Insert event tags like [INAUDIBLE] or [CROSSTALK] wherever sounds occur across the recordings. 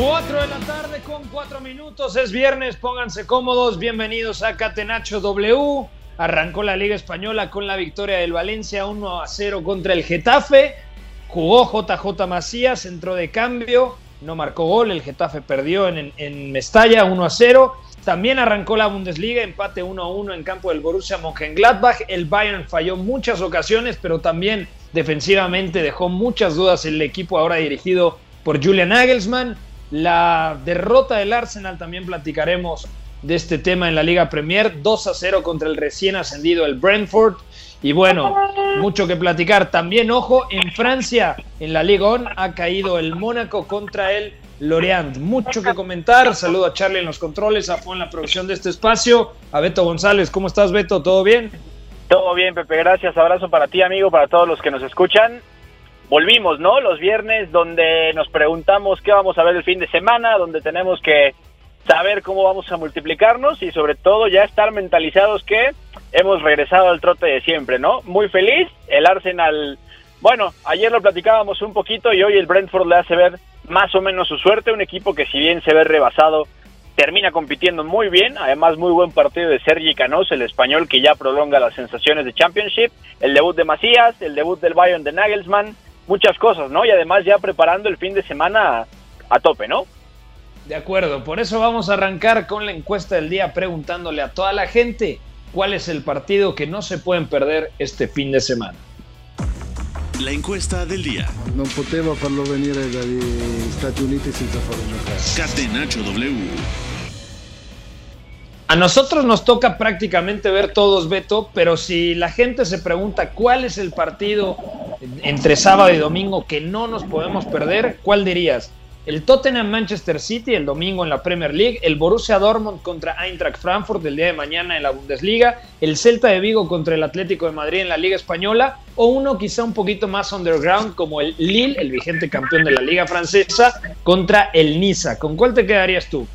Cuatro de la tarde con cuatro minutos, es viernes, pónganse cómodos, bienvenidos a Catenacho W. Arrancó la Liga Española con la victoria del Valencia 1 a 0 contra el Getafe. Jugó JJ Macías, entró de cambio, no marcó gol, el Getafe perdió en, en Mestalla 1 a 0. También arrancó la Bundesliga, empate 1 a 1 en campo del Borussia Mönchengladbach. El Bayern falló muchas ocasiones, pero también defensivamente dejó muchas dudas el equipo ahora dirigido por Julian Nagelsmann. La derrota del Arsenal, también platicaremos de este tema en la Liga Premier, 2 a 0 contra el recién ascendido el Brentford. Y bueno, mucho que platicar. También, ojo, en Francia, en la Liga ON, ha caído el Mónaco contra el Lorient. Mucho que comentar. Saludo a Charlie en los controles, a en la producción de este espacio, a Beto González. ¿Cómo estás, Beto? ¿Todo bien? Todo bien, Pepe, gracias. Abrazo para ti, amigo, para todos los que nos escuchan. Volvimos, ¿no? Los viernes donde nos preguntamos qué vamos a ver el fin de semana, donde tenemos que saber cómo vamos a multiplicarnos y sobre todo ya estar mentalizados que hemos regresado al trote de siempre, ¿no? Muy feliz. El Arsenal, bueno, ayer lo platicábamos un poquito y hoy el Brentford le hace ver más o menos su suerte, un equipo que si bien se ve rebasado, termina compitiendo muy bien, además muy buen partido de Sergi Canós, el español que ya prolonga las sensaciones de Championship, el debut de Macías, el debut del Bayern de Nagelsmann, muchas cosas, ¿no? Y además ya preparando el fin de semana a, tope, ¿no? De acuerdo, por eso vamos a arrancar con la encuesta del día preguntándole a toda la gente cuál es el partido que no se pueden perder este fin de semana. La encuesta del día. Non poteva farlo venire dagli Stati Uniti senza farlo giocare. W. A nosotros nos toca prácticamente ver todos, Beto, pero si la gente se pregunta cuál es el partido entre sábado y domingo que no nos podemos perder, ¿cuál dirías? El Tottenham Manchester City el domingo en la Premier League, el Borussia Dortmund contra Eintracht Frankfurt el día de mañana en la Bundesliga, el Celta de Vigo contra el Atlético de Madrid en la Liga Española o uno quizá un poquito más underground como el Lille, el vigente campeón de la Liga Francesa, contra el Niza. ¿Con cuál te quedarías tú?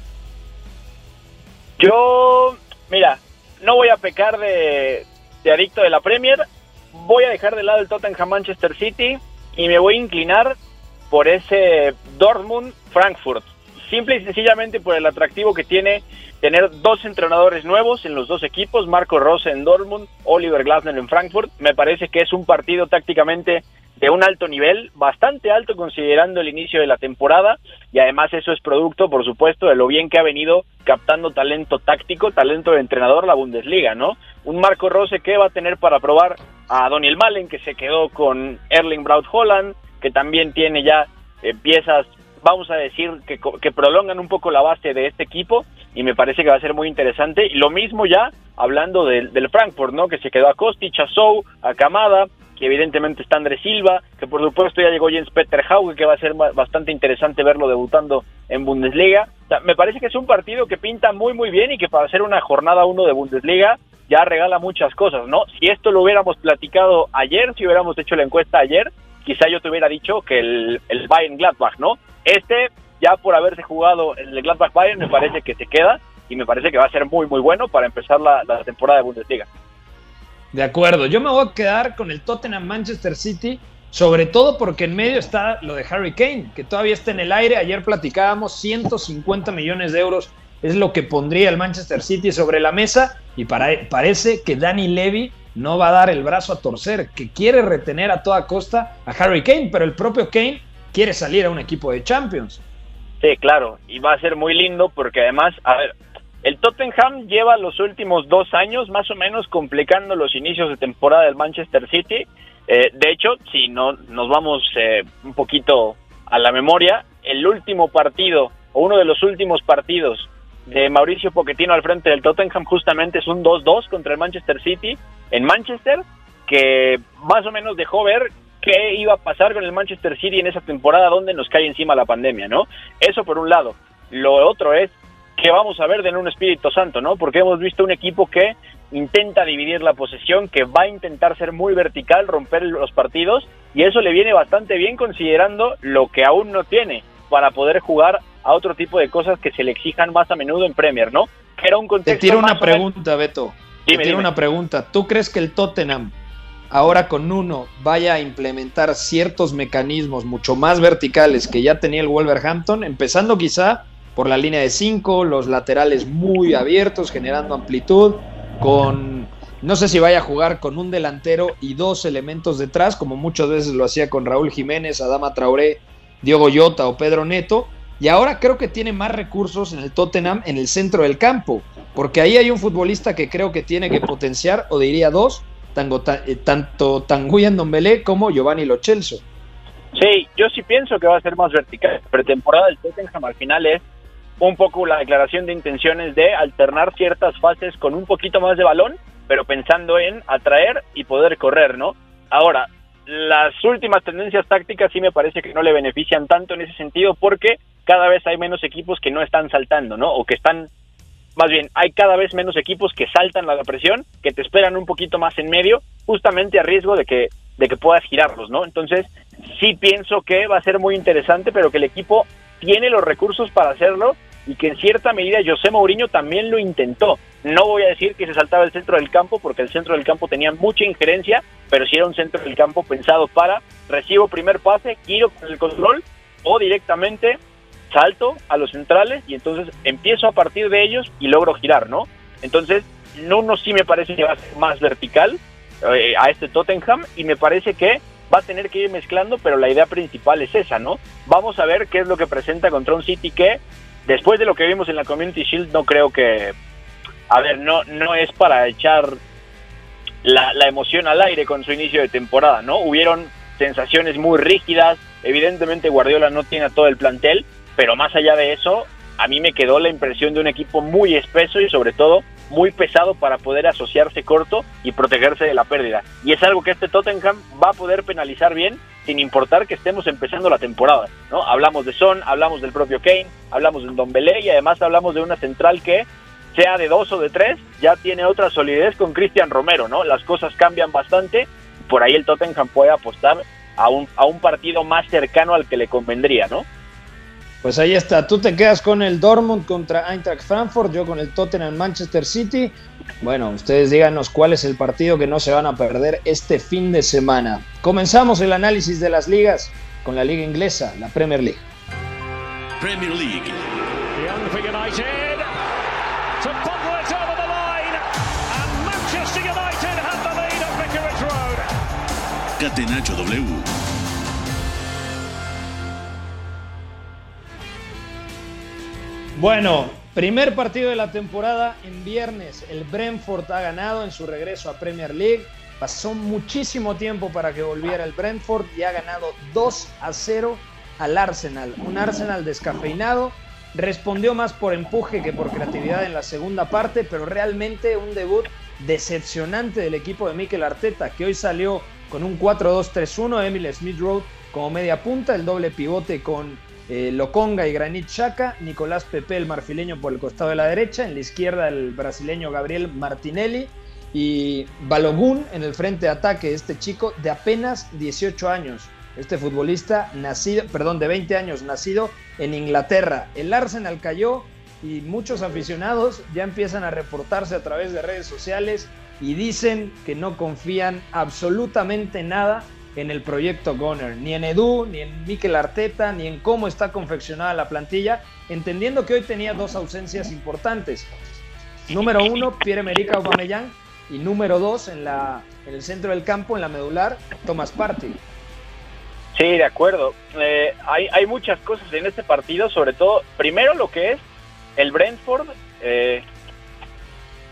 Yo, mira, no voy a pecar de, adicto de la Premier, voy a dejar de lado el Tottenham Manchester City y me voy a inclinar por ese Dortmund Frankfurt. Simple y sencillamente por el atractivo que tiene tener dos entrenadores nuevos en los dos equipos, Marco Rose en Dortmund, Oliver Glasner en Frankfurt. Me parece que es un partido tácticamente de un alto nivel, bastante alto considerando el inicio de la temporada y además eso es producto, por supuesto, de lo bien que ha venido captando talento táctico, talento de entrenador la Bundesliga, ¿no? Un Marco Rose que va a tener para probar a Daniel Malen que se quedó con Erling Braut Holland, que también tiene ya eh, piezas, vamos a decir, que, que prolongan un poco la base de este equipo y me parece que va a ser muy interesante. Y lo mismo ya hablando del, del Frankfurt, ¿no? Que se quedó a Kostic, a Sou, a Kamada, evidentemente está Andrés Silva, que por supuesto ya llegó Jens Peter Hauge, que va a ser ba- bastante interesante verlo debutando en Bundesliga. Me parece que es un partido que pinta muy muy bien y que para ser una jornada uno de Bundesliga ya regala muchas cosas, ¿no? Si esto lo hubiéramos platicado ayer, si hubiéramos hecho la encuesta ayer, quizá yo te hubiera dicho que el, Bayern Gladbach, ¿no? Este, ya por haberse jugado el Gladbach Bayern, me parece que se queda y me parece que va a ser muy, muy bueno para empezar la temporada de Bundesliga. De acuerdo, yo me voy a quedar con el Tottenham Manchester City, sobre todo porque en medio está lo de Harry Kane, que todavía está en el aire. Ayer platicábamos 150 millones de euros es lo que pondría el Manchester City sobre la mesa y para, parece que Danny Levy no va a dar el brazo a torcer, que quiere retener a toda costa a Harry Kane, pero el propio Kane quiere salir a un equipo de Champions. Sí, claro, y va a ser muy lindo porque además, a ver, el Tottenham lleva los últimos dos años más o menos complicando los inicios de temporada del Manchester City. Eh, de hecho, si no nos vamos eh, un poquito a la memoria, el último partido o uno de los últimos partidos de Mauricio Pochettino al frente del Tottenham justamente es un 2-2 contra el Manchester City en Manchester, que más o menos dejó ver qué iba a pasar con el Manchester City en esa temporada donde nos cae encima la pandemia, ¿no? Eso por un lado. Lo otro es que vamos a ver de un Espíritu Santo, ¿no? Porque hemos visto un equipo que intenta dividir la posesión, que va a intentar ser muy vertical, romper los partidos, y eso le viene bastante bien considerando lo que aún no tiene para poder jugar a otro tipo de cosas que se le exijan más a menudo en Premier, ¿no? Era un contexto Te tiro una pregunta, Beto. Te tiro una pregunta. ¿Tú crees que el Tottenham ahora con uno vaya a implementar ciertos mecanismos mucho más verticales que ya tenía el Wolverhampton, empezando quizá por la línea de 5, los laterales muy abiertos, generando amplitud, con no sé si vaya a jugar con un delantero y dos elementos detrás, como muchas veces lo hacía con Raúl Jiménez, Adama Traoré, Diogo Jota o Pedro Neto, y ahora creo que tiene más recursos en el Tottenham en el centro del campo, porque ahí hay un futbolista que creo que tiene que potenciar, o diría dos, eh, tanto Tanguy Dombele como Giovanni Lo Celso. Sí, yo sí pienso que va a ser más vertical. Pretemporada del Tottenham al final es un poco la declaración de intenciones de alternar ciertas fases con un poquito más de balón, pero pensando en atraer y poder correr, ¿no? Ahora, las últimas tendencias tácticas sí me parece que no le benefician tanto en ese sentido porque cada vez hay menos equipos que no están saltando, ¿no? O que están, más bien, hay cada vez menos equipos que saltan la presión, que te esperan un poquito más en medio, justamente a riesgo de que, de que puedas girarlos, ¿no? Entonces, sí pienso que va a ser muy interesante, pero que el equipo tiene los recursos para hacerlo y que en cierta medida José Mourinho también lo intentó. No voy a decir que se saltaba el centro del campo porque el centro del campo tenía mucha injerencia, pero sí era un centro del campo pensado para recibo primer pase, giro con el control o directamente salto a los centrales y entonces empiezo a partir de ellos y logro girar, ¿no? Entonces, no sí me parece que va a ser más vertical eh, a este Tottenham y me parece que va a tener que ir mezclando, pero la idea principal es esa, ¿no? Vamos a ver qué es lo que presenta contra un City que después de lo que vimos en la Community Shield no creo que a ver, no no es para echar la, emoción al aire con su inicio de temporada, ¿no? Hubieron sensaciones muy rígidas, evidentemente Guardiola no tiene a todo el plantel, pero más allá de eso, a mí me quedó la impresión de un equipo muy espeso y sobre todo muy pesado para poder asociarse corto y protegerse de la pérdida. Y es algo que este Tottenham va a poder penalizar bien sin importar que estemos empezando la temporada. ¿no? Hablamos de Son, hablamos del propio Kane, hablamos del Don Belé y además hablamos de una central que sea de dos o de tres, ya tiene otra solidez con Cristian Romero, ¿no? Las cosas cambian bastante, por ahí el Tottenham puede apostar a un, a un partido más cercano al que le convendría, ¿no? Pues ahí está, tú te quedas con el Dortmund contra Eintracht Frankfurt, yo con el Tottenham Manchester City. Bueno, ustedes díganos cuál es el partido que no se van a perder este fin de semana. Comenzamos el análisis de las ligas con la liga inglesa, la Premier League. Premier League. Catenacho W. Bueno, primer partido de la temporada en viernes. El Brentford ha ganado en su regreso a Premier League. Pasó muchísimo tiempo para que volviera el Brentford y ha ganado 2 a 0 al Arsenal. Un Arsenal descafeinado. Respondió más por empuje que por creatividad en la segunda parte, pero realmente un debut decepcionante del equipo de Mikel Arteta, que hoy salió con un 4-2-3-1. Emil Smith Road como media punta, el doble pivote con eh, Loconga y Granit Xhaka, Nicolás Pepe, el marfileño por el costado de la derecha, en la izquierda el brasileño Gabriel Martinelli Y Balogun en el frente de ataque, este chico de apenas 18 años, este futbolista nacido, perdón, de 20 años, nacido en Inglaterra. El Arsenal cayó y muchos aficionados ya empiezan a reportarse a través de redes sociales y dicen que no confían absolutamente nada en el proyecto Goner, ni en Edu, ni en Mikel Arteta, ni en cómo está confeccionada la plantilla, entendiendo que hoy tenía dos ausencias importantes. Número uno, Pierre-Emerick Aubameyang, y número dos, en, la, en el centro del campo, en la medular, Thomas Partey. Sí, de acuerdo. Eh, hay, hay muchas cosas en este partido, sobre todo, primero lo que es el Brentford, eh,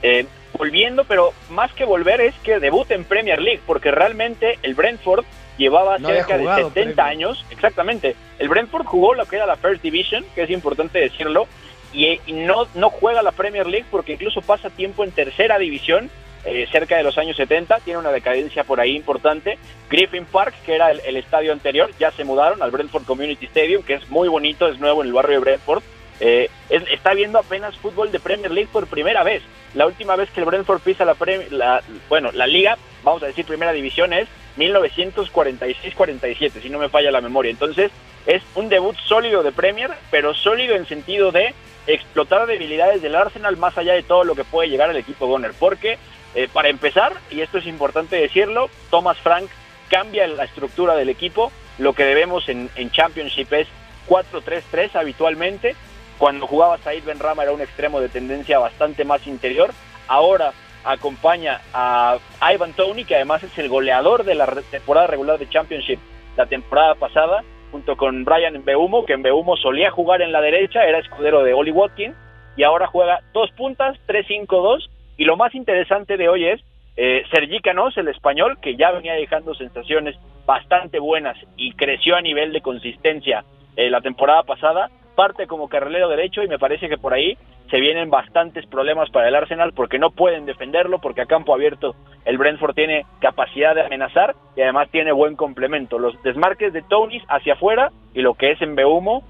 eh, volviendo, pero más que volver es que debute en Premier League, porque realmente el Brentford llevaba cerca de 70 años, exactamente. El Brentford jugó lo que era la First Division, que es importante decirlo, y, no, no juega la Premier League porque incluso pasa tiempo en tercera división, eh, cerca de los años 70, tiene una decadencia por ahí importante. Griffin Park, que era el, estadio anterior, ya se mudaron al Brentford Community Stadium, que es muy bonito, es nuevo en el barrio de Brentford. Eh, está viendo apenas fútbol de Premier League por primera vez. La última vez que el Brentford pisa la, la bueno, la liga, vamos a decir primera división, es 1946-47, si no me falla la memoria. Entonces, es un debut sólido de Premier, pero sólido en sentido de explotar debilidades del Arsenal más allá de todo lo que puede llegar al equipo Goner. Porque, eh, para empezar, y esto es importante decirlo, Thomas Frank cambia la estructura del equipo. Lo que debemos en, en Championship es 4-3-3 habitualmente. Cuando jugaba Said Benrama era un extremo de tendencia bastante más interior. Ahora acompaña a Ivan Tony, que además es el goleador de la temporada regular de Championship la temporada pasada, junto con Brian Beumo, que en Beumo solía jugar en la derecha, era escudero de Oli Watkins, y ahora juega dos puntas, 3-5-2, y lo más interesante de hoy es eh, Sergi Canos, el español, que ya venía dejando sensaciones bastante buenas y creció a nivel de consistencia eh, la temporada pasada, parte como carrilero derecho y me parece que por ahí se vienen bastantes problemas para el Arsenal porque no pueden defenderlo, porque a campo abierto el Brentford tiene capacidad de amenazar y además tiene buen complemento. Los desmarques de Tony hacia afuera y lo que es en Beumo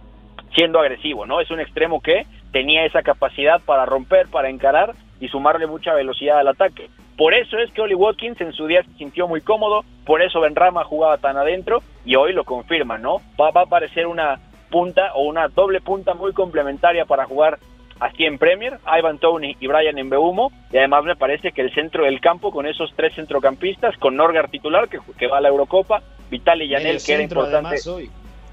siendo agresivo, ¿no? Es un extremo que tenía esa capacidad para romper, para encarar y sumarle mucha velocidad al ataque. Por eso es que Oli Watkins en su día se sintió muy cómodo, por eso Benrama jugaba tan adentro y hoy lo confirma, ¿no? Va, va a parecer una punta o una doble punta muy complementaria para jugar así en Premier, Ivan Tony y Brian Mbeumo, y además me parece que el centro del campo con esos tres centrocampistas, con Norgar titular que, que va a la Eurocopa, Vitali Yanel que era importante.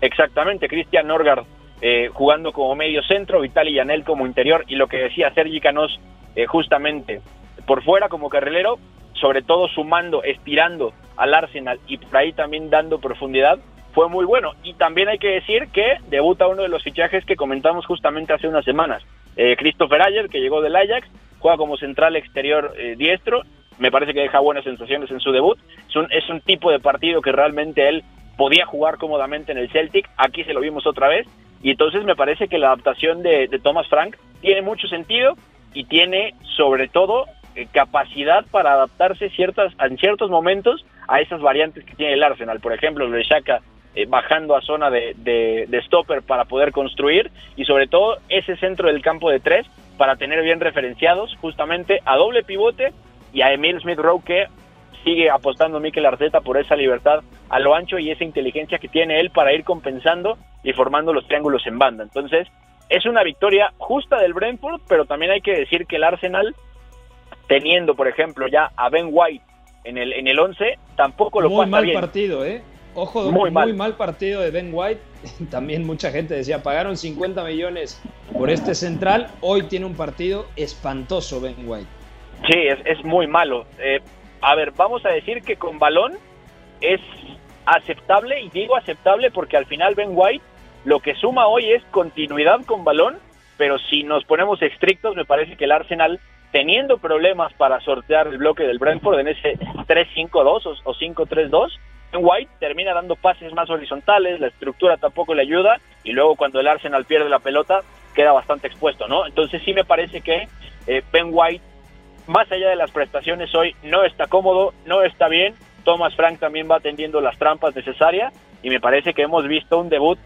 Exactamente, Cristian Norgard eh, jugando como medio centro, Vitali Yanel como interior y lo que decía Sergi Canos eh, justamente por fuera como carrilero, sobre todo sumando, estirando al Arsenal y por ahí también dando profundidad, fue muy bueno. Y también hay que decir que debuta uno de los fichajes que comentamos justamente hace unas semanas, eh, Christopher Ayer, que llegó del Ajax, juega como central exterior eh, diestro, me parece que deja buenas sensaciones en su debut. Es un, es un tipo de partido que realmente él podía jugar cómodamente en el Celtic, aquí se lo vimos otra vez, y entonces me parece que la adaptación de, Thomas Frank tiene mucho sentido y tiene sobre todo eh, capacidad para adaptarse ciertas, en ciertos momentos a esas variantes que tiene el Arsenal. Por ejemplo, lo de Shaka eh, bajando a zona de, de, stopper para poder construir y sobre todo ese centro del campo de tres para tener bien referenciados justamente a doble pivote y a Emil Smith Rowe que sigue apostando Mikel Arteta por esa libertad a lo ancho y esa inteligencia que tiene él para ir compensando y formando los triángulos en banda. Entonces, es una victoria justa del Brentford, pero también hay que decir que el Arsenal, teniendo, por ejemplo, ya a Ben White en el en el 11, tampoco lo Muy pasa mal partido, ¿eh? Ojo, muy, mal. partido de Ben White. [LAUGHS] También mucha gente decía, pagaron 50 millones por este central. Hoy tiene un partido espantoso Ben White. Sí, es, muy malo. Eh, a ver, vamos a decir que con balón es aceptable, y digo aceptable porque al final Ben White lo que suma hoy es continuidad con balón, pero si nos ponemos estrictos, me parece que el Arsenal, teniendo problemas para sortear el bloque del Brentford en ese 3-5-2 o 5-3-2, White termina dando pases más horizontales, la estructura tampoco le ayuda y luego cuando el Arsenal pierde la pelota queda bastante expuesto, ¿no? Entonces sí me parece que eh, Ben White, más allá de las prestaciones hoy, no está cómodo, no está bien. Thomas Frank también va atendiendo las trampas necesarias y me parece que hemos visto un debut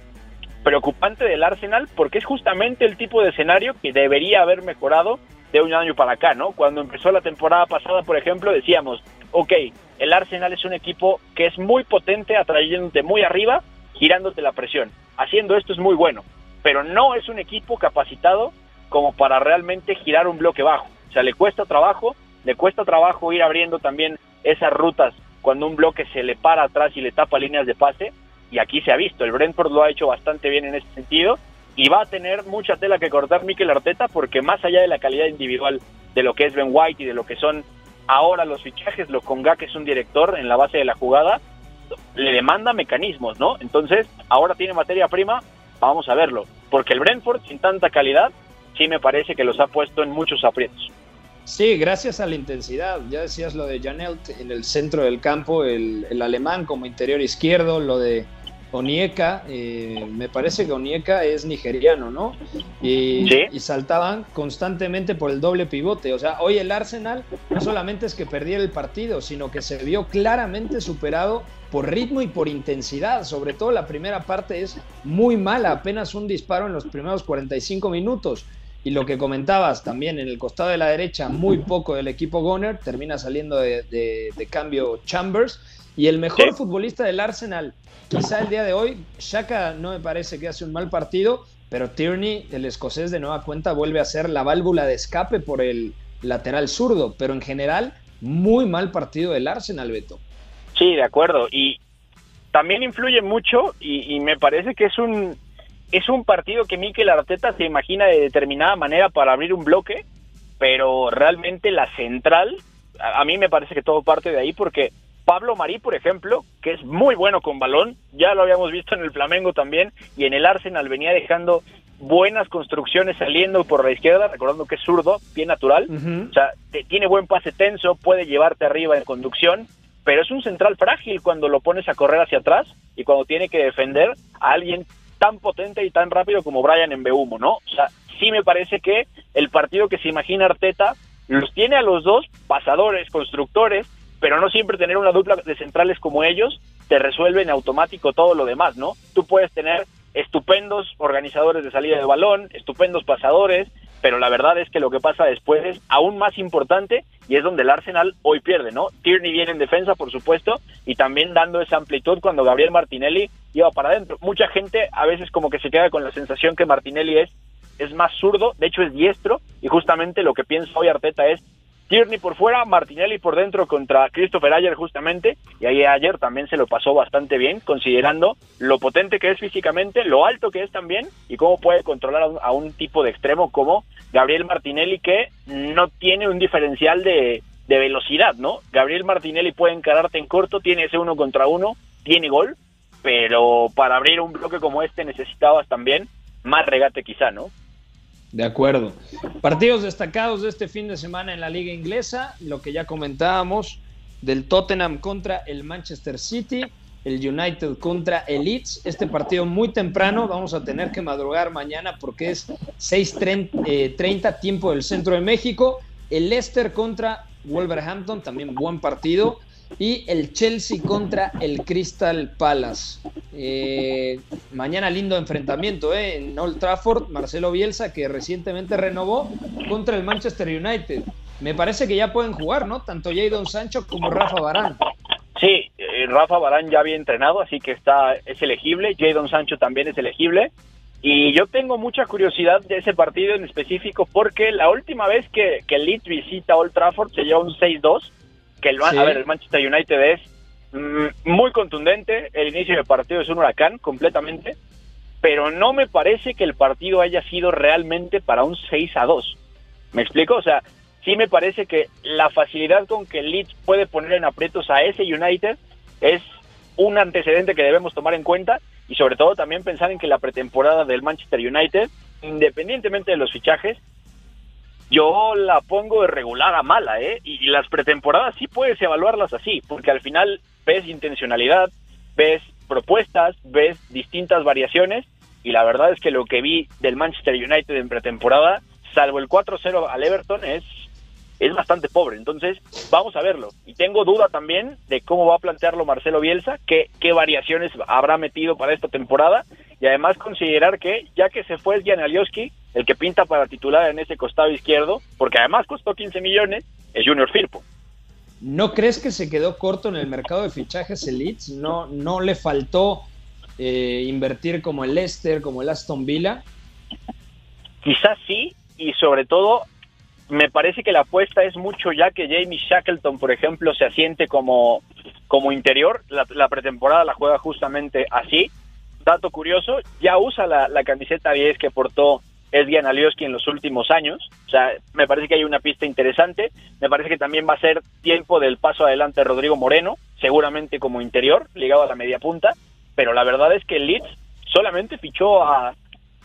preocupante del Arsenal porque es justamente el tipo de escenario que debería haber mejorado de un año para acá, ¿no? Cuando empezó la temporada pasada, por ejemplo, decíamos, ok, el Arsenal es un equipo que es muy potente, atrayéndote muy arriba, girándote la presión. Haciendo esto es muy bueno, pero no es un equipo capacitado como para realmente girar un bloque bajo. O sea, le cuesta trabajo, le cuesta trabajo ir abriendo también esas rutas cuando un bloque se le para atrás y le tapa líneas de pase, y aquí se ha visto, el Brentford lo ha hecho bastante bien en ese sentido, y va a tener mucha tela que cortar Mikel Arteta porque más allá de la calidad individual de lo que es Ben White y de lo que son ahora los fichajes, lo Conga que es un director en la base de la jugada, le demanda mecanismos, ¿no? Entonces, ahora tiene materia prima, vamos a verlo, porque el Brentford sin tanta calidad sí me parece que los ha puesto en muchos aprietos. Sí, gracias a la intensidad. Ya decías lo de Janelt en el centro del campo, el, el alemán como interior izquierdo, lo de Onieka, eh, me parece que Onieka es nigeriano, ¿no? Y, y, saltaban constantemente por el doble pivote. O sea, hoy el Arsenal no solamente es que perdiera el partido, sino que se vio claramente superado por ritmo y por intensidad. Sobre todo la primera parte es muy mala, apenas un disparo en los primeros 45 minutos. Y lo que comentabas también en el costado de la derecha, muy poco del equipo Goner, termina saliendo de, de, de cambio Chambers. Y el mejor futbolista del Arsenal quizá el día de hoy, Shaka no me parece que hace un mal partido, pero Tierney, el escocés de nueva cuenta, vuelve a ser la válvula de escape por el lateral zurdo, pero en general, muy mal partido del Arsenal, Beto. Sí, de acuerdo, y también influye mucho, y, y me parece que es un, es un partido que Mikel Arteta se imagina de determinada manera para abrir un bloque, pero realmente la central, a, a mí me parece que todo parte de ahí porque Pablo Marí, por ejemplo, que es muy bueno con balón, ya lo habíamos visto en el Flamengo también, y en el Arsenal venía dejando buenas construcciones saliendo por la izquierda, recordando que es zurdo, bien natural, o sea, tiene buen pase tenso, puede llevarte arriba en conducción, pero es un central frágil cuando lo pones a correr hacia atrás y cuando tiene que defender a alguien tan potente y tan rápido como Brian en Beumo, ¿no? O sea, sí me parece que el partido que se imagina Arteta los tiene a los dos pasadores, constructores, pero no siempre tener una dupla de centrales como ellos te resuelve en automático todo lo demás, ¿no? Tú puedes tener estupendos organizadores de salida de balón, estupendos pasadores, pero la verdad es que lo que pasa después es aún más importante y es donde el Arsenal hoy pierde, ¿no? Tierney viene en defensa, por supuesto, y también dando esa amplitud cuando Gabriel Martinelli iba para adentro. Mucha gente a veces como que se queda con la sensación que Martinelli es es más zurdo, de hecho es diestro, y justamente lo que piensa hoy Arteta es Tierney por fuera, Martinelli por dentro contra Christopher Ayer justamente, y ahí ayer también se lo pasó bastante bien, considerando lo potente que es físicamente, lo alto que es también, y cómo puede controlar a un, tipo de extremo como Gabriel Martinelli, que no tiene un diferencial de, de velocidad, ¿no? Gabriel Martinelli puede encararte en corto, tiene ese uno contra uno, tiene gol, pero para abrir un bloque como este necesitabas también más regate quizá, ¿no? De acuerdo. Partidos destacados de este fin de semana en la liga inglesa, lo que ya comentábamos, del Tottenham contra el Manchester City, el United contra el Leeds. Este partido muy temprano, vamos a tener que madrugar mañana porque es 6.30 eh, tiempo del centro de México. El Leicester contra Wolverhampton, también buen partido y el Chelsea contra el Crystal Palace. Eh, mañana lindo enfrentamiento eh, en Old Trafford, Marcelo Bielsa que recientemente renovó contra el Manchester United. Me parece que ya pueden jugar, ¿no? Tanto Jadon Sancho como Rafa Barán. Sí, eh, Rafa Barán ya había entrenado, así que está es elegible. Jadon Sancho también es elegible. Y yo tengo mucha curiosidad de ese partido en específico porque la última vez que, que Leeds visita Old Trafford se lleva un 6-2 que el, sí. a ver, el Manchester United es mm, muy contundente, el inicio del partido es un huracán completamente, pero no me parece que el partido haya sido realmente para un 6 a 2. ¿Me explico? O sea, sí me parece que la facilidad con que el Leeds puede poner en aprietos a ese United es un antecedente que debemos tomar en cuenta y sobre todo también pensar en que la pretemporada del Manchester United, independientemente de los fichajes, yo la pongo de regular a mala, ¿eh? Y, las pretemporadas sí puedes evaluarlas así, porque al final ves intencionalidad, ves propuestas, ves distintas variaciones, y la verdad es que lo que vi del Manchester United en pretemporada, salvo el 4-0 al Everton, es, es bastante pobre. Entonces, vamos a verlo. Y tengo duda también de cómo va a plantearlo Marcelo Bielsa, qué, qué variaciones habrá metido para esta temporada, y además considerar que, ya que se fue Jan Alioski, el que pinta para titular en ese costado izquierdo, porque además costó 15 millones, es Junior Firpo. ¿No crees que se quedó corto en el mercado de fichajes el Leeds? ¿No, no le faltó eh, invertir como el Leicester, como el Aston Villa? Quizás sí, y sobre todo me parece que la apuesta es mucho ya que Jamie Shackleton, por ejemplo, se asiente como, como interior. La, pretemporada la juega justamente así. Dato curioso, ya usa la, la camiseta 10 que portó Edgian Alioski en los últimos años. O sea, me parece que hay una pista interesante. Me parece que también va a ser tiempo del paso adelante de Rodrigo Moreno, seguramente como interior, ligado a la media punta. Pero la verdad es que Leeds solamente fichó a,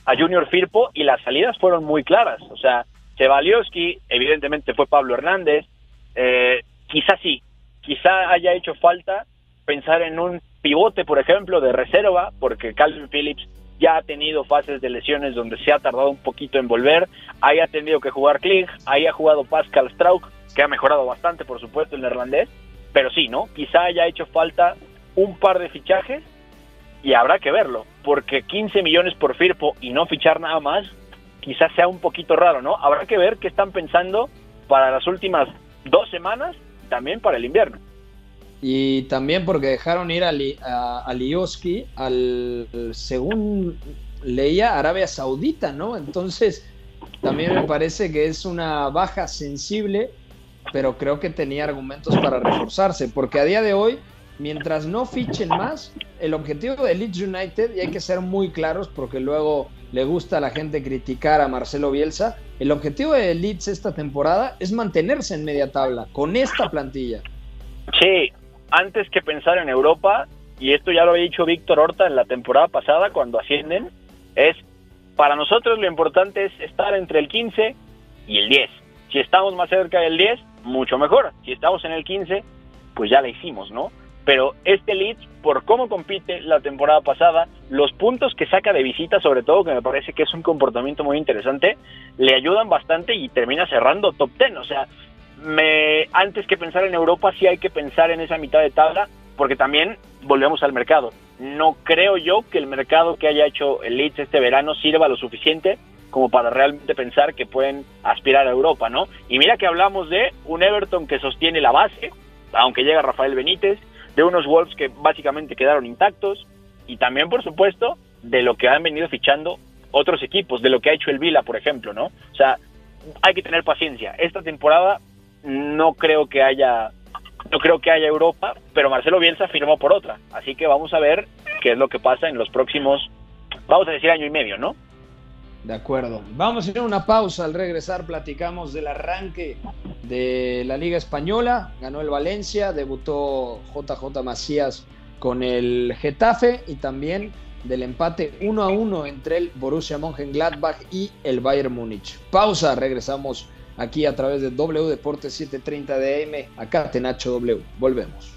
a Junior Firpo y las salidas fueron muy claras. O sea, Cebalioski, evidentemente fue Pablo Hernández. Eh, quizá sí, quizá haya hecho falta pensar en un pivote, por ejemplo, de reserva, porque Calvin Phillips ya ha tenido fases de lesiones donde se ha tardado un poquito en volver, ahí ha tenido que jugar Kling, ahí ha jugado Pascal Strauk, que ha mejorado bastante, por supuesto, el neerlandés, pero sí, ¿no? Quizá haya hecho falta un par de fichajes y habrá que verlo, porque 15 millones por Firpo y no fichar nada más, quizás sea un poquito raro, ¿no? Habrá que ver qué están pensando para las últimas dos semanas, también para el invierno. Y también porque dejaron ir a, a, Lioski al, según leía, Arabia Saudita, ¿no? Entonces, también me parece que es una baja sensible, pero creo que tenía argumentos para reforzarse, porque a día de hoy, mientras no fichen más, el objetivo de Leeds United, y hay que ser muy claros porque luego le gusta a la gente criticar a Marcelo Bielsa, el objetivo de Leeds esta temporada es mantenerse en media tabla con esta plantilla. Sí, antes que pensar en Europa, y esto ya lo había dicho Víctor Horta en la temporada pasada cuando ascienden, es para nosotros lo importante es estar entre el 15 y el 10. Si estamos más cerca del 10, mucho mejor. Si estamos en el 15, pues ya la hicimos, ¿no? Pero este Leeds, por cómo compite la temporada pasada, los puntos que saca de visita, sobre todo, que me parece que es un comportamiento muy interesante, le ayudan bastante y termina cerrando top 10. O sea, me, antes que pensar en Europa, sí hay que pensar en esa mitad de tabla, porque también volvemos al mercado. No creo yo que el mercado que haya hecho el Leeds este verano sirva lo suficiente como para realmente pensar que pueden aspirar a Europa, ¿no? Y mira que hablamos de un Everton que sostiene la base, aunque llega Rafael Benítez, de unos Wolves que básicamente quedaron intactos, y también, por supuesto, de lo que han venido fichando otros equipos, de lo que ha hecho el Vila, por ejemplo, ¿no? O sea, hay que tener paciencia. Esta temporada no creo que haya no creo que haya Europa, pero Marcelo Bielsa firmó por otra, así que vamos a ver qué es lo que pasa en los próximos, vamos a decir año y medio, ¿no? De acuerdo. Vamos a hacer una pausa. Al regresar platicamos del arranque de la Liga Española. Ganó el Valencia, debutó JJ Macías con el Getafe y también del empate 1 a 1 entre el Borussia Mönchengladbach y el Bayern Múnich. Pausa, regresamos aquí a través de W Deportes 730 DM, acá Tenacho W. Volvemos.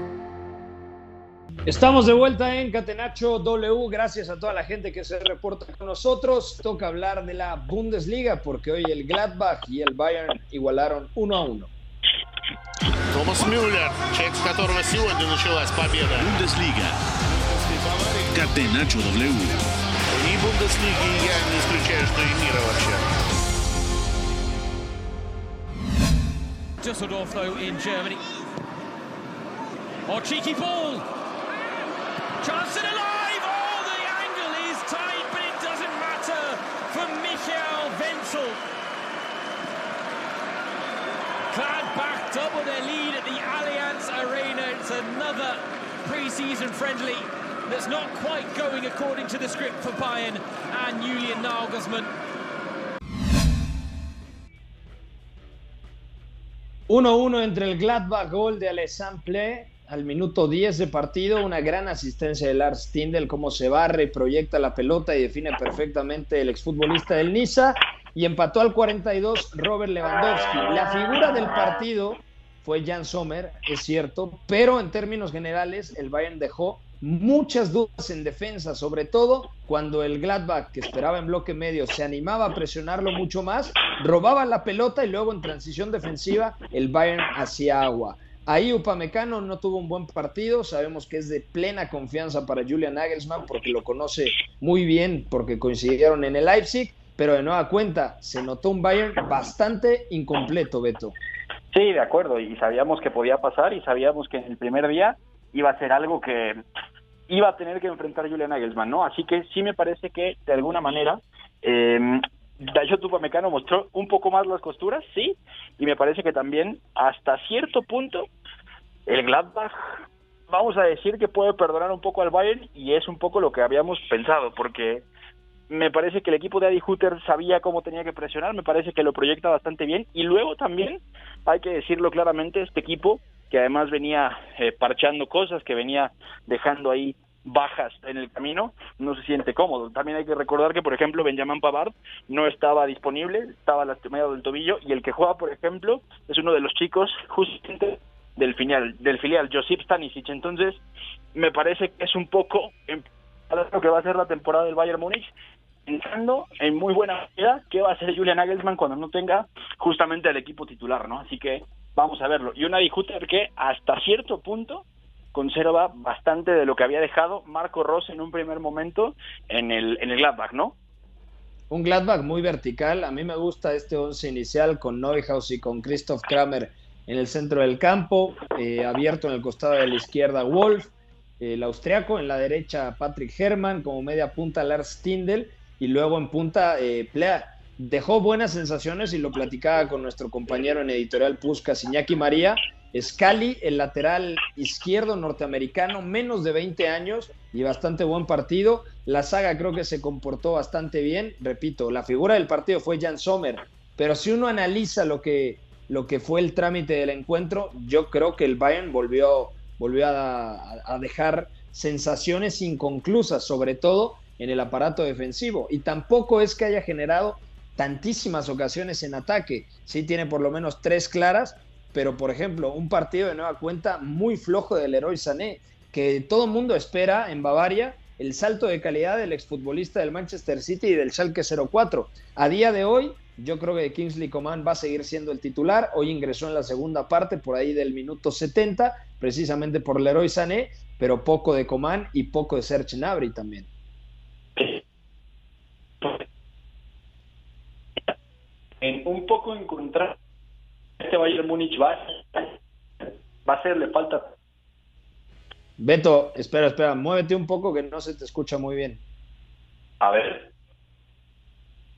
Estamos de vuelta en Catenacho W. Gracias a toda la gente que se reporta con nosotros. Toca hablar de la Bundesliga porque hoy el Gladbach y el Bayern igualaron uno a uno. Томас Мюллер, человек, с которого сегодня началась победа. Bundesliga. Catenacho W. И Бундеслиги я не исключаю, что и мира вообще. Düsseldorf though in Germany. Oh, cheeky ball. Johnson alive! Oh, the angle is tight, but it doesn't matter for Michael Wenzel. Gladbach double their lead at the Allianz Arena. It's another pre-season friendly that's not quite going according to the script for Bayern and Julian Nagelsmann. 1-1 entre el Gladbach, gol de Alessandro al minuto 10 de partido, una gran asistencia de Lars Tindel, cómo se barre, proyecta la pelota y define perfectamente el exfutbolista del Niza. y empató al 42 Robert Lewandowski. La figura del partido fue Jan Sommer, es cierto, pero en términos generales el Bayern dejó muchas dudas en defensa, sobre todo cuando el Gladbach, que esperaba en bloque medio, se animaba a presionarlo mucho más, robaba la pelota y luego en transición defensiva el Bayern hacía agua. Ahí Upamecano no tuvo un buen partido, sabemos que es de plena confianza para Julian Nagelsmann porque lo conoce muy bien, porque coincidieron en el Leipzig, pero de nueva cuenta se notó un Bayern bastante incompleto, Beto. Sí, de acuerdo, y sabíamos que podía pasar y sabíamos que el primer día iba a ser algo que iba a tener que enfrentar Julian Nagelsmann, ¿no? Así que sí me parece que de alguna manera eh, Dayot Upamecano mostró un poco más las costuras, sí, y me parece que también hasta cierto punto el Gladbach vamos a decir que puede perdonar un poco al Bayern y es un poco lo que habíamos pensado, porque me parece que el equipo de Adi Hutter sabía cómo tenía que presionar, me parece que lo proyecta bastante bien y luego también hay que decirlo claramente, este equipo que además venía eh, parchando cosas, que venía dejando ahí bajas en el camino, no se siente cómodo. También hay que recordar que, por ejemplo, Benjamin Pavard no estaba disponible, estaba lastimado del tobillo, y el que juega, por ejemplo, es uno de los chicos justamente del filial, del filial Josip Stanisic. Entonces, me parece que es un poco lo que va a ser la temporada del Bayern Múnich, pensando en muy buena medida qué va a hacer Julian Nagelsmann cuando no tenga justamente el equipo titular, ¿no? Así que vamos a verlo. Y una Hutter que hasta cierto punto conserva bastante de lo que había dejado Marco Ross en un primer momento en el, en el Gladbach, ¿no? Un Gladbach muy vertical. A mí me gusta este once inicial con Neuhaus y con Christoph Kramer en el centro del campo, eh, abierto en el costado de la izquierda Wolf, el austriaco, en la derecha Patrick Hermann, como media punta Lars Tindel y luego en punta eh, Plea. Dejó buenas sensaciones y lo platicaba con nuestro compañero en editorial Puskas, Iñaki María, Scali, el lateral izquierdo norteamericano, menos de 20 años y bastante buen partido. La saga creo que se comportó bastante bien. Repito, la figura del partido fue Jan Sommer, pero si uno analiza lo que, lo que fue el trámite del encuentro, yo creo que el Bayern volvió, volvió a, a dejar sensaciones inconclusas, sobre todo en el aparato defensivo. Y tampoco es que haya generado tantísimas ocasiones en ataque. Sí tiene por lo menos tres claras, pero por ejemplo, un partido de nueva cuenta muy flojo del héroe Sané, que todo el mundo espera en Bavaria el salto de calidad del exfutbolista del Manchester City y del Schalke 04. A día de hoy, yo creo que Kingsley Coman va a seguir siendo el titular. Hoy ingresó en la segunda parte, por ahí del minuto 70, precisamente por Leroy Sané, pero poco de Coman y poco de Serge Gnabry también. En un poco encontrar este Bayern Múnich va, va a hacerle falta. Beto, espera, espera, muévete un poco que no se te escucha muy bien. A ver.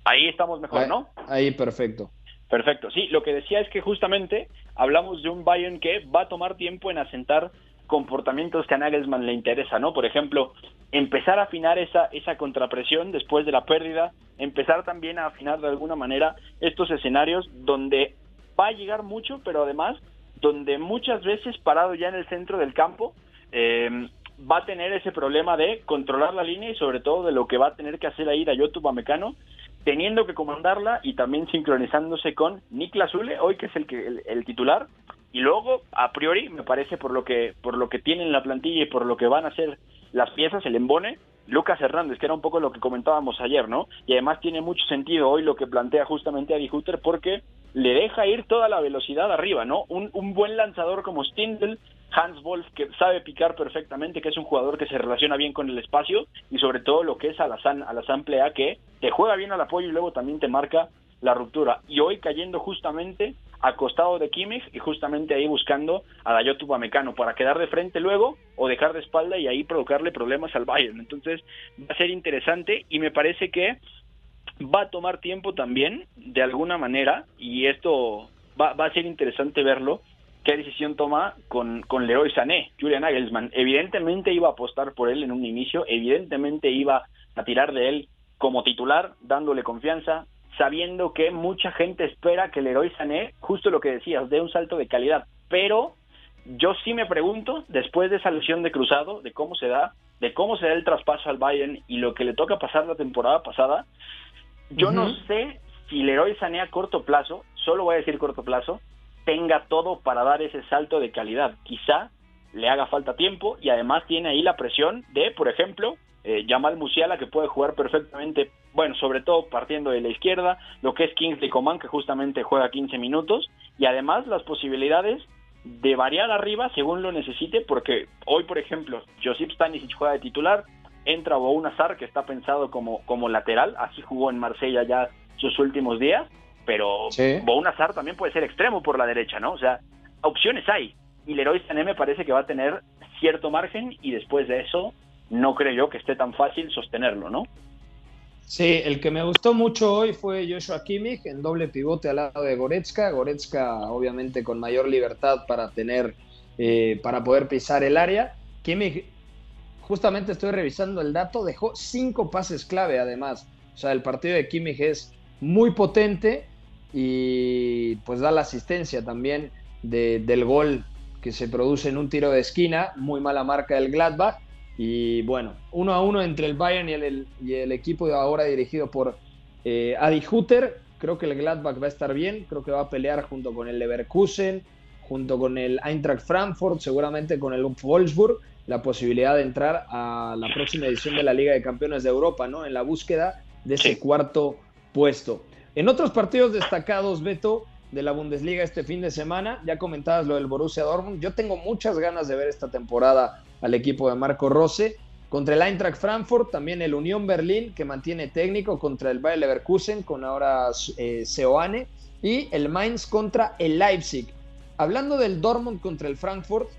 Ahí estamos mejor, ¿no? Ahí, perfecto. Perfecto. Sí, lo que decía es que justamente hablamos de un Bayern que va a tomar tiempo en asentar comportamientos que a Nagelsmann le interesa, ¿no? Por ejemplo, empezar a afinar esa, esa contrapresión después de la pérdida, empezar también a afinar de alguna manera estos escenarios donde va a llegar mucho, pero además donde muchas veces parado ya en el centro del campo, eh, va a tener ese problema de controlar la línea y sobre todo de lo que va a tener que hacer ahí Dayotu Bamecano, teniendo que comandarla y también sincronizándose con Niklas Zule, hoy que es el, que, el, titular, y luego a priori me parece por lo que por lo que tienen la plantilla y por lo que van a ser las piezas el embone Lucas Hernández que era un poco lo que comentábamos ayer no y además tiene mucho sentido hoy lo que plantea justamente Adi Hutter porque le deja ir toda la velocidad arriba, ¿no? Un, un buen lanzador como Stindl, Hans Wolf, que sabe picar perfectamente, que es un jugador que se relaciona bien con el espacio, y sobre todo lo que es a la Alassane Plea, que te juega bien al apoyo y luego también te marca la ruptura. Y hoy cayendo justamente acostado de Kimmich y justamente ahí buscando a Dayotu Mecano para quedar de frente luego o dejar de espalda y ahí provocarle problemas al Bayern. Entonces va a ser interesante y me parece que va a tomar tiempo también, de alguna manera, y esto va, va a ser interesante verlo, qué decisión toma con, con Leroy Sané, Julian Nagelsmann. Evidentemente iba a apostar por él en un inicio, evidentemente iba a tirar de él como titular, dándole confianza, sabiendo que mucha gente espera que Leroy Sané, justo lo que decías, dé un salto de calidad. Pero yo sí me pregunto, después de esa lesión de cruzado, de cómo se da, de cómo se da el traspaso al Bayern y lo que le toca pasar la temporada pasada, yo no sé si Leroy Sané a corto plazo, solo voy a decir corto plazo, tenga todo para dar ese salto de calidad. Quizá le haga falta tiempo y además tiene ahí la presión de, por ejemplo, eh, Jamal Musiala que puede jugar perfectamente, bueno, sobre todo partiendo de la izquierda, lo que es Kingsley Coman que justamente juega 15 minutos y además las posibilidades de variar arriba según lo necesite porque hoy, por ejemplo, Josip Stanisic juega de titular, entra Boun Azar que está pensado como, como lateral, así jugó en Marsella ya sus últimos días, pero sí. Boun Azar también puede ser extremo por la derecha, ¿no? O sea, opciones hay y Leroy Sané me parece que va a tener cierto margen y después de eso no creo yo que esté tan fácil sostenerlo, ¿no? Sí, el que me gustó mucho hoy fue Joshua Kimmich en doble pivote al lado de Goretzka. Goretzka obviamente con mayor libertad para tener, eh, para poder pisar el área. Kimmich, justamente estoy revisando el dato, dejó cinco pases clave además. O sea, el partido de Kimmich es muy potente y pues da la asistencia también del gol que se produce en un tiro de esquina, muy mala marca del Gladbach. Y bueno, uno a uno entre el Bayern y el, equipo ahora dirigido por eh, Adi Hutter. Creo que el Gladbach va a estar bien, creo que va a pelear junto con el Leverkusen, junto con el Eintracht Frankfurt, seguramente con el Wolfsburg, la posibilidad de entrar a la próxima edición de la Liga de Campeones de Europa, ¿no? En la búsqueda de ese cuarto puesto. En otros partidos destacados, Beto, de la Bundesliga este fin de semana. Ya comentabas lo del Borussia Dortmund. Yo tengo muchas ganas de ver esta temporada al equipo de Marco Rose. Contra el Eintracht Frankfurt, también el Unión Berlín, que mantiene técnico contra el Bayer Leverkusen, con ahora eh, Seoane. Y el Mainz contra el Leipzig. Hablando del Dortmund contra el Frankfurt,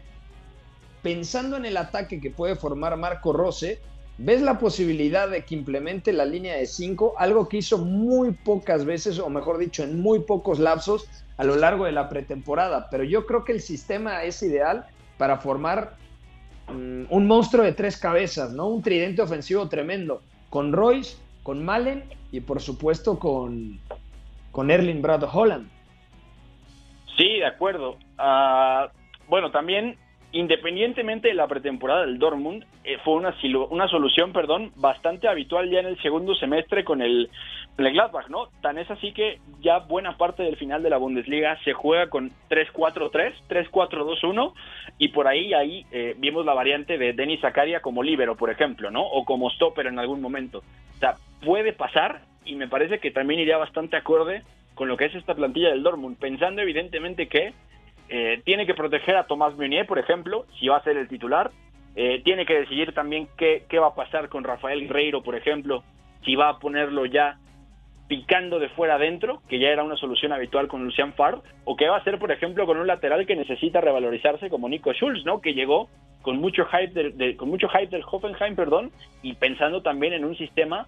pensando en el ataque que puede formar Marco Rose, ¿Ves la posibilidad de que implemente la línea de 5? Algo que hizo muy pocas veces, o mejor dicho, en muy pocos lapsos a lo largo de la pretemporada. Pero yo creo que el sistema es ideal para formar mm, un monstruo de tres cabezas, ¿no? Un tridente ofensivo tremendo. Con Royce, con Malen y por supuesto con, con Erling Brad Holland. Sí, de acuerdo. Ah, bueno, también independientemente de la pretemporada del Dortmund, eh, fue una, una solución perdón, bastante habitual ya en el segundo semestre con el, Gladbach, ¿no? Tan es así que ya buena parte del final de la Bundesliga se juega con 3-4-3, 3-4-2-1, y por ahí ahí eh, vimos la variante de Denis Zakaria como líbero, por ejemplo, ¿no? O como stopper en algún momento. O sea, puede pasar, y me parece que también iría bastante acorde con lo que es esta plantilla del Dortmund, pensando evidentemente que eh, tiene que proteger a Tomás Meunier, por ejemplo, si va a ser el titular. Eh, tiene que decidir también qué, qué va a pasar con Rafael Guerreiro, por ejemplo, si va a ponerlo ya picando de fuera adentro, que ya era una solución habitual con Lucian Favre, o qué va a hacer, por ejemplo, con un lateral que necesita revalorizarse como Nico Schulz, ¿no? Que llegó con mucho hype del, con mucho hype del Hoffenheim, perdón, y pensando también en un sistema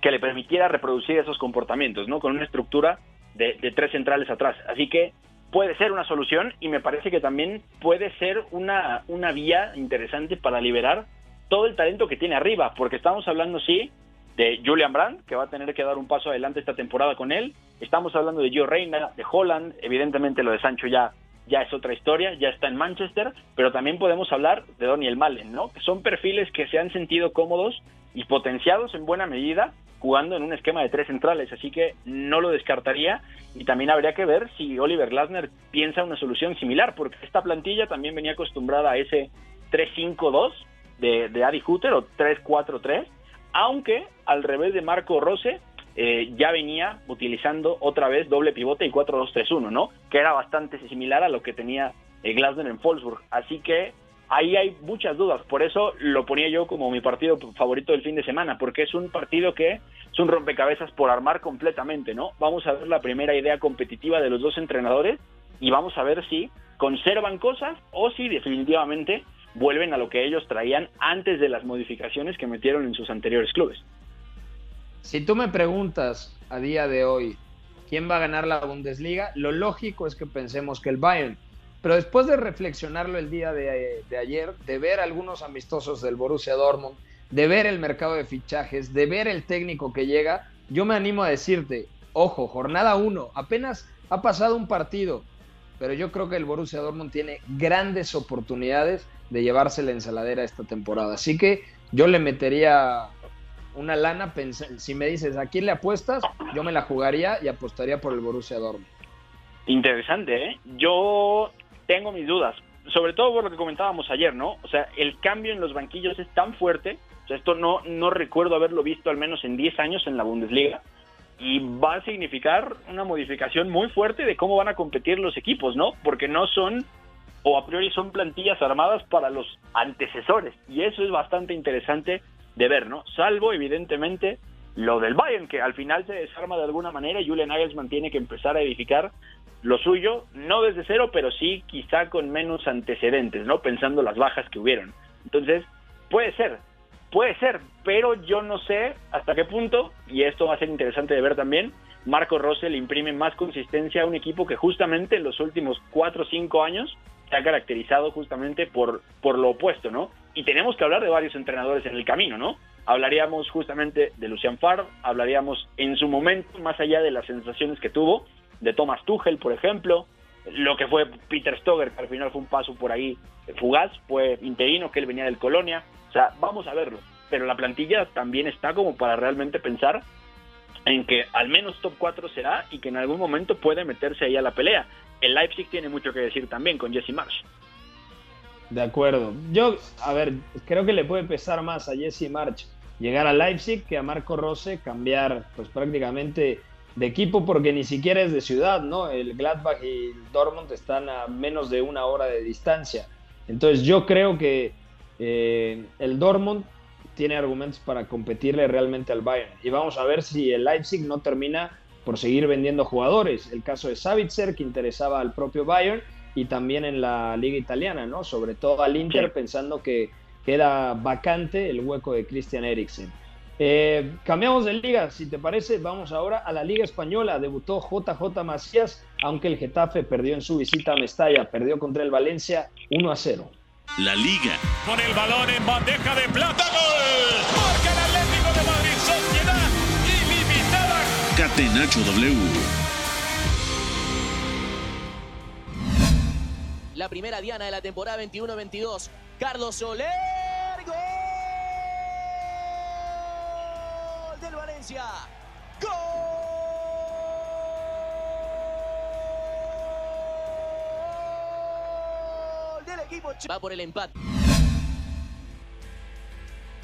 que le permitiera reproducir esos comportamientos, ¿no? Con una estructura de, de tres centrales atrás. Así que puede ser una solución y me parece que también puede ser una, una vía interesante para liberar todo el talento que tiene arriba, porque estamos hablando, sí, de Julian Brandt, que va a tener que dar un paso adelante esta temporada con él. Estamos hablando de Gio Reina, de Holland, evidentemente lo de Sancho ya, ya es otra historia, ya está en Manchester, pero también podemos hablar de Daniel Malen, ¿no? Que son perfiles que se han sentido cómodos y potenciados en buena medida jugando en un esquema de tres centrales, así que no lo descartaría y también habría que ver si Oliver Glasner piensa una solución similar, porque esta plantilla también venía acostumbrada a ese 3-5-2 de, de Adi Hutter o 3-4-3, aunque al revés de Marco Rose eh, ya venía utilizando otra vez doble pivote y 4-2-3-1, ¿no? Que era bastante similar a lo que tenía eh, Glasner en Wolfsburg, así que ahí hay muchas dudas, por eso lo ponía yo como mi partido favorito del fin de semana, porque es un partido que es un rompecabezas por armar completamente, ¿no? Vamos a ver la primera idea competitiva de los dos entrenadores y vamos a ver si conservan cosas o si definitivamente vuelven a lo que ellos traían antes de las modificaciones que metieron en sus anteriores clubes. Si tú me preguntas a día de hoy quién va a ganar la Bundesliga, lo lógico es que pensemos que el Bayern pero después de reflexionarlo el día de, ayer, de ver algunos amistosos del Borussia Dortmund, de ver el mercado de fichajes, de ver el técnico que llega, yo me animo a decirte, ojo, jornada 1, apenas ha pasado un partido, pero yo creo que el Borussia Dortmund tiene grandes oportunidades de llevarse la ensaladera esta temporada. Así que yo le metería una lana, si me dices a quién le apuestas, yo me la jugaría y apostaría por el Borussia Dortmund. Interesante, ¿eh? Yo tengo mis dudas, sobre todo por lo que comentábamos ayer, ¿no? O sea, el cambio en los banquillos es tan fuerte, o sea, esto no, no recuerdo haberlo visto al menos en 10 años en la Bundesliga, y va a significar una modificación muy fuerte de cómo van a competir los equipos, ¿no? Porque no son, o a priori son plantillas armadas para los antecesores, y eso es bastante interesante de ver, ¿no? Salvo, evidentemente, lo del Bayern, que al final se desarma de alguna manera y Julian Nagelsmann tiene que empezar a edificar lo suyo, no desde cero, pero sí quizá con menos antecedentes, ¿no? Pensando las bajas que hubieron. Entonces, puede ser, puede ser, pero yo no sé hasta qué punto, y esto va a ser interesante de ver también, Marco Rose le imprime más consistencia a un equipo que justamente en los últimos cuatro o cinco años se ha caracterizado justamente por, por lo opuesto, ¿no? Y tenemos que hablar de varios entrenadores en el camino, ¿no? Hablaríamos justamente de Lucian Favre, hablaríamos en su momento, más allá de las sensaciones que tuvo, de Thomas Tuchel, por ejemplo, lo que fue Peter Stoger, que al final fue un paso por ahí fugaz, fue interino, que él venía del Colonia, o sea, vamos a verlo, pero la plantilla también está como para realmente pensar en que al menos top 4 será y que en algún momento puede meterse ahí a la pelea. El Leipzig tiene mucho que decir también con Jesse Marsh. De acuerdo. Yo, a ver, creo que le puede pesar más a Jesse March llegar a Leipzig que a Marco Rose cambiar pues prácticamente de equipo porque ni siquiera es de ciudad, ¿no? El Gladbach y el Dortmund están a menos de una hora de distancia. Entonces yo creo que eh, el Dortmund tiene argumentos para competirle realmente al Bayern. Y vamos a ver si el Leipzig no termina por seguir vendiendo jugadores. El caso de Savitzer, que interesaba al propio Bayern, y también en la liga italiana, ¿no? Sobre todo al Inter, pensando que queda vacante el hueco de Christian Eriksen. Eh, cambiamos de liga, si te parece, vamos ahora a la Liga Española. Debutó JJ Macías, aunque el Getafe perdió en su visita a Mestalla, perdió contra el Valencia 1 a 0. La Liga. Con el balón en bandeja de plata, gol. Marca el Atlético de Madrid, sociedad ilimitada. Catenacho W. la primera diana de la temporada 21-22. Carlos Soler, Valencia. Gol del equipo. Va por el empate.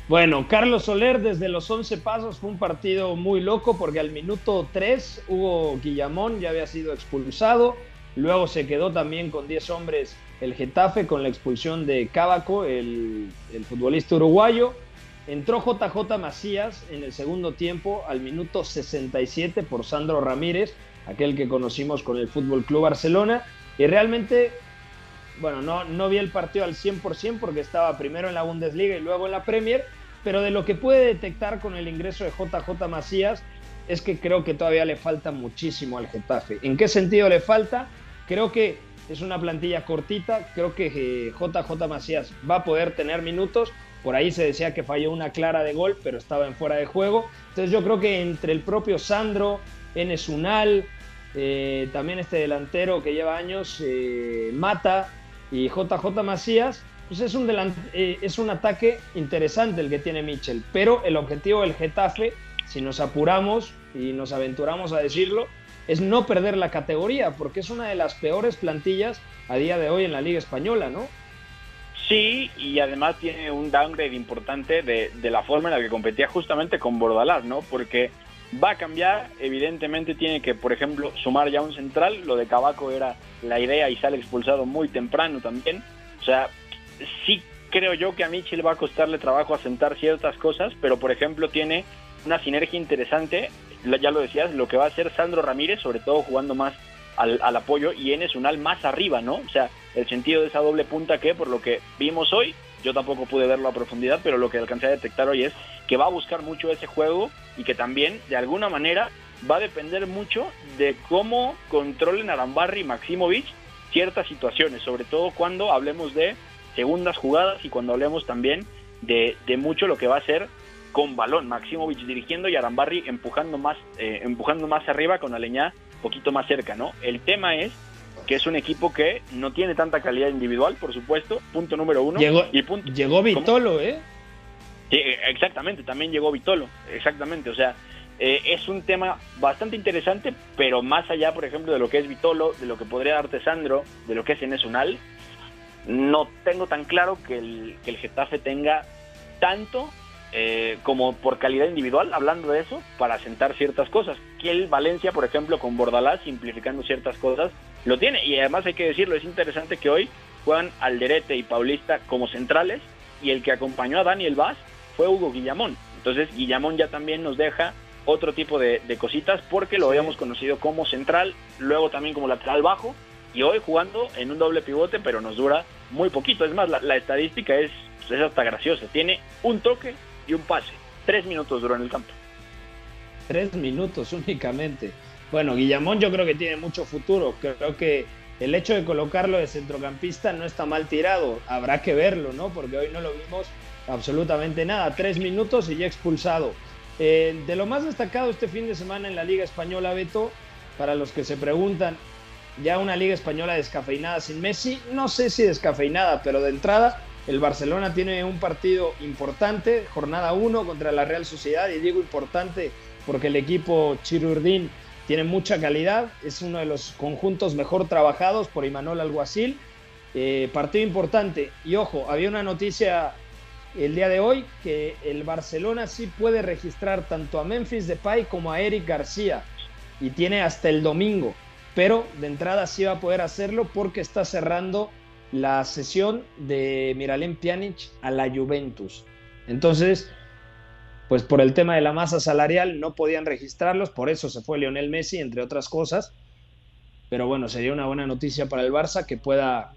Bueno, Carlos Soler desde los 11 pasos fue un partido muy loco porque al minuto 3 Hugo Guillamón ya había sido expulsado Luego se quedó también con 10 hombres el Getafe con la expulsión de Cábaco, el, futbolista uruguayo. Entró JJ Macías en el segundo tiempo al minuto 67 por Sandro Ramírez, aquel que conocimos con el Fútbol Club Barcelona. Y realmente, bueno, no, no vi el partido al 100% porque estaba primero en la Bundesliga y luego en la Premier, pero de lo que puede detectar con el ingreso de JJ Macías es que creo que todavía le falta muchísimo al Getafe. ¿En qué sentido le falta? Creo que es una plantilla cortita, creo que JJ eh, Macías va a poder tener minutos. Por ahí se decía que falló una clara de gol, pero estaba en fuera de juego. Entonces yo creo que entre el propio Sandro, Enes Unal, eh, también este delantero que lleva años, eh, Mata y JJ Macías, pues es un, es un ataque interesante el que tiene Mitchell. Pero el objetivo del Getafe, si nos apuramos y nos aventuramos a decirlo, es no perder la categoría, porque es una de las peores plantillas a día de hoy en la Liga Española, ¿no? Sí, y además tiene un downgrade importante de, la forma en la que competía justamente con Bordalás, ¿no? Porque va a cambiar, evidentemente tiene que, por ejemplo, sumar ya un central, lo de Cabaco era la idea y sale expulsado muy temprano también, o sea, sí creo yo que a Michel va a costarle trabajo asentar ciertas cosas, pero por ejemplo tiene una sinergia interesante. Ya lo decías, lo que va a hacer Sandro Ramírez, sobre todo jugando más al, apoyo, y Enes Unal más arriba, ¿no? O sea, el sentido de esa doble punta que, por lo que vimos hoy, yo tampoco pude verlo a profundidad, pero lo que alcancé a detectar hoy es que va a buscar mucho ese juego y que también, de alguna manera, va a depender mucho de cómo controlen Arambarri y Maximovic ciertas situaciones, sobre todo cuando hablemos de segundas jugadas y cuando hablemos también de, de mucho lo que va a ser con balón, Maximovic dirigiendo y Arambarri empujando más, eh, empujando más arriba con Aleñá poquito más cerca, ¿no? El tema es que es un equipo que no tiene tanta calidad individual, por supuesto, punto número uno. Llegó, y punto, llegó Vitolo, ¿eh? Sí, exactamente, también llegó Vitolo, exactamente, o sea, eh, es un tema bastante interesante, pero más allá, por ejemplo, de lo que es Vitolo, de lo que podría darte Sandro, de lo que es Enes Unal, no tengo tan claro que el, que el Getafe tenga tanto eh, como por calidad individual, hablando de eso, para sentar ciertas cosas. Que el Valencia, por ejemplo, con Bordalás, simplificando ciertas cosas, lo tiene. Y además hay que decirlo, es interesante que hoy juegan Alderete y Paulista como centrales y el que acompañó a Daniel Vaz fue Hugo Guillamón. Entonces Guillamón ya también nos deja otro tipo de, cositas porque lo habíamos conocido como central, luego también como lateral bajo y hoy jugando en un doble pivote, pero nos dura muy poquito. Es más, la, estadística es, es hasta graciosa. Tiene un toque y un pase. Tres minutos duró en el campo. Tres minutos únicamente. Bueno, Guillamón yo creo que tiene mucho futuro. Creo que el hecho de colocarlo de centrocampista no está mal tirado. Habrá que verlo, ¿no? Porque hoy no lo vimos absolutamente nada. Tres minutos y ya expulsado. Eh, de lo más destacado este fin de semana en la Liga Española, Beto, para los que se preguntan, ya una Liga Española descafeinada sin Messi, no sé si descafeinada, pero de entrada el Barcelona tiene un partido importante, jornada 1 contra la Real Sociedad, y digo importante porque el equipo Chirurdín tiene mucha calidad, es uno de los conjuntos mejor trabajados por Imanol Alguacil. Eh, partido importante. Y ojo, había una noticia el día de hoy que el Barcelona sí puede registrar tanto a Memphis Depay como a Eric García y tiene hasta el domingo, pero de entrada sí va a poder hacerlo porque está cerrando la sesión de Miralem Pjanic a la Juventus. Entonces, pues por el tema de la masa salarial no podían registrarlos, por eso se fue Lionel Messi, entre otras cosas. Pero bueno, sería una buena noticia para el Barça que pueda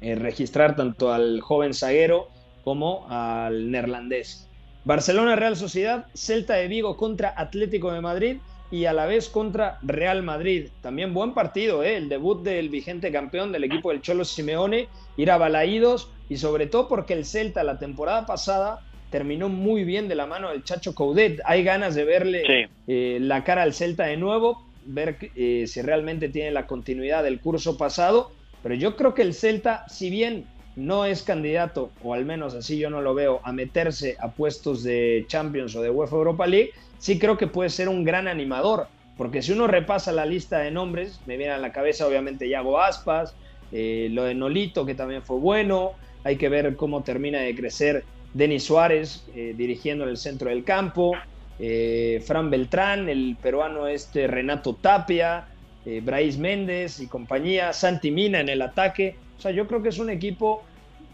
eh, registrar tanto al joven zaguero como al neerlandés. Barcelona Real Sociedad, Celta de Vigo contra Atlético de Madrid y a la vez contra Real Madrid. También buen partido, ¿eh? el debut del vigente campeón del equipo del Cholo Simeone, ir a Balaídos y sobre todo porque el Celta la temporada pasada terminó muy bien de la mano del Chacho Coudet. Hay ganas de verle eh, la cara al Celta de nuevo, ver eh, si realmente tiene la continuidad del curso pasado. Pero yo creo que el Celta, si bien no es candidato, o al menos así yo no lo veo, a meterse a puestos de Champions o de UEFA Europa League, sí creo que puede ser un gran animador. Porque si uno repasa la lista de nombres, me viene a la cabeza obviamente Yago Aspas, eh, lo de Nolito, que también fue bueno. Hay que ver cómo termina de crecer Denis Suárez eh, dirigiendo en el centro del campo. Eh, Fran Beltrán, el peruano este Renato Tapia, eh, Brais Méndez y compañía, Santi Mina en el ataque. O sea, yo creo que es un equipo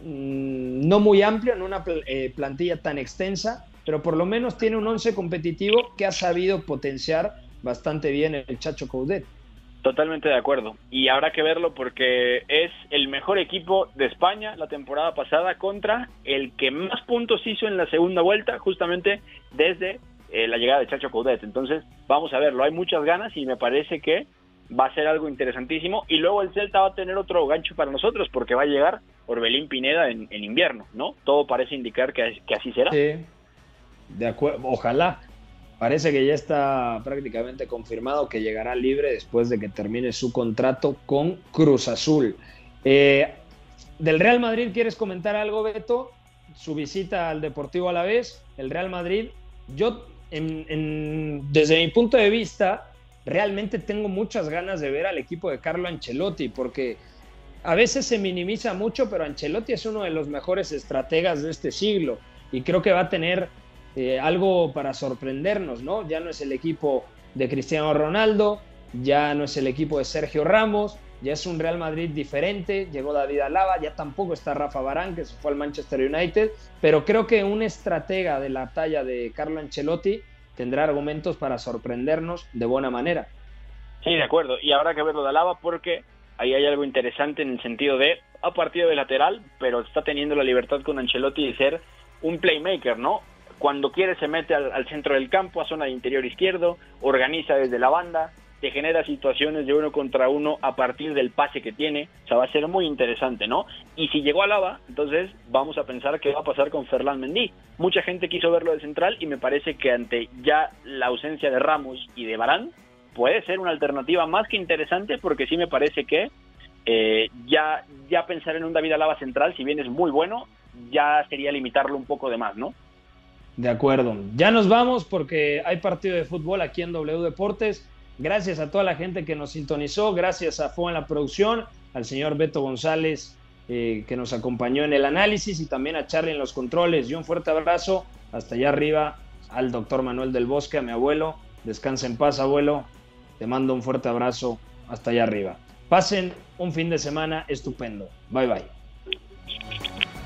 mm, no muy amplio, en una plantilla tan extensa, pero por lo menos tiene un once competitivo que ha sabido potenciar bastante bien el Chacho Coudet. Totalmente de acuerdo. Y habrá que verlo porque es el mejor equipo de España la temporada pasada contra el que más puntos hizo en la segunda vuelta, justamente desde eh, la llegada de Chacho Coudet. Entonces, vamos a verlo. Hay muchas ganas y me parece que va a ser algo interesantísimo. Y luego el Celta va a tener otro gancho para nosotros porque va a llegar Orbelín Pineda en, invierno, ¿no? Todo parece indicar que, así será. Sí, de ojalá. Parece que ya está prácticamente confirmado que llegará libre después de que termine su contrato con Cruz Azul. Eh, del Real Madrid, ¿quieres comentar algo, Beto? Su visita al Deportivo a la vez, el Real Madrid. Yo, desde mi punto de vista, realmente tengo muchas ganas de ver al equipo de Carlo Ancelotti, porque a veces se minimiza mucho, pero Ancelotti es uno de los mejores estrategas de este siglo y creo que va a tener eh, algo para sorprendernos, ¿no? Ya no es el equipo de Cristiano Ronaldo, ya no es el equipo de Sergio Ramos, ya es un Real Madrid diferente, llegó David Alaba, ya tampoco está Rafa Barán, que se fue al Manchester United, pero creo que un estratega de la talla de Carlo Ancelotti tendrá argumentos para sorprendernos de buena manera. Sí, de acuerdo. Y habrá que verlo de Alaba porque ahí hay algo interesante en el sentido de a partido de lateral, pero está teniendo la libertad con Ancelotti de ser un playmaker, ¿no? Cuando quiere se mete al centro del campo, a zona de interior izquierdo, organiza desde la banda, te genera situaciones de uno contra uno a partir del pase que tiene. O sea, va a ser muy interesante, ¿no? Y si llegó a Lava, entonces vamos a pensar qué va a pasar con Ferland Mendy. Mucha gente quiso verlo de central y me parece que ante ya la ausencia de Ramos y de Barán, puede ser una alternativa más que interesante porque sí me parece que eh, ya, ya pensar en un David Alaba central, si bien es muy bueno, ya sería limitarlo un poco de más, ¿no? De acuerdo. Ya nos vamos porque hay partido de fútbol aquí en W Deportes. Gracias a toda la gente que nos sintonizó, gracias a Fo en la producción, al señor Beto González eh, que nos acompañó en el análisis y también a Charlie en los controles. Y un fuerte abrazo hasta allá arriba al doctor Manuel del Bosque, a mi abuelo. Descansa en paz, abuelo. Te mando un fuerte abrazo hasta allá arriba. Pasen un fin de semana estupendo. Bye bye.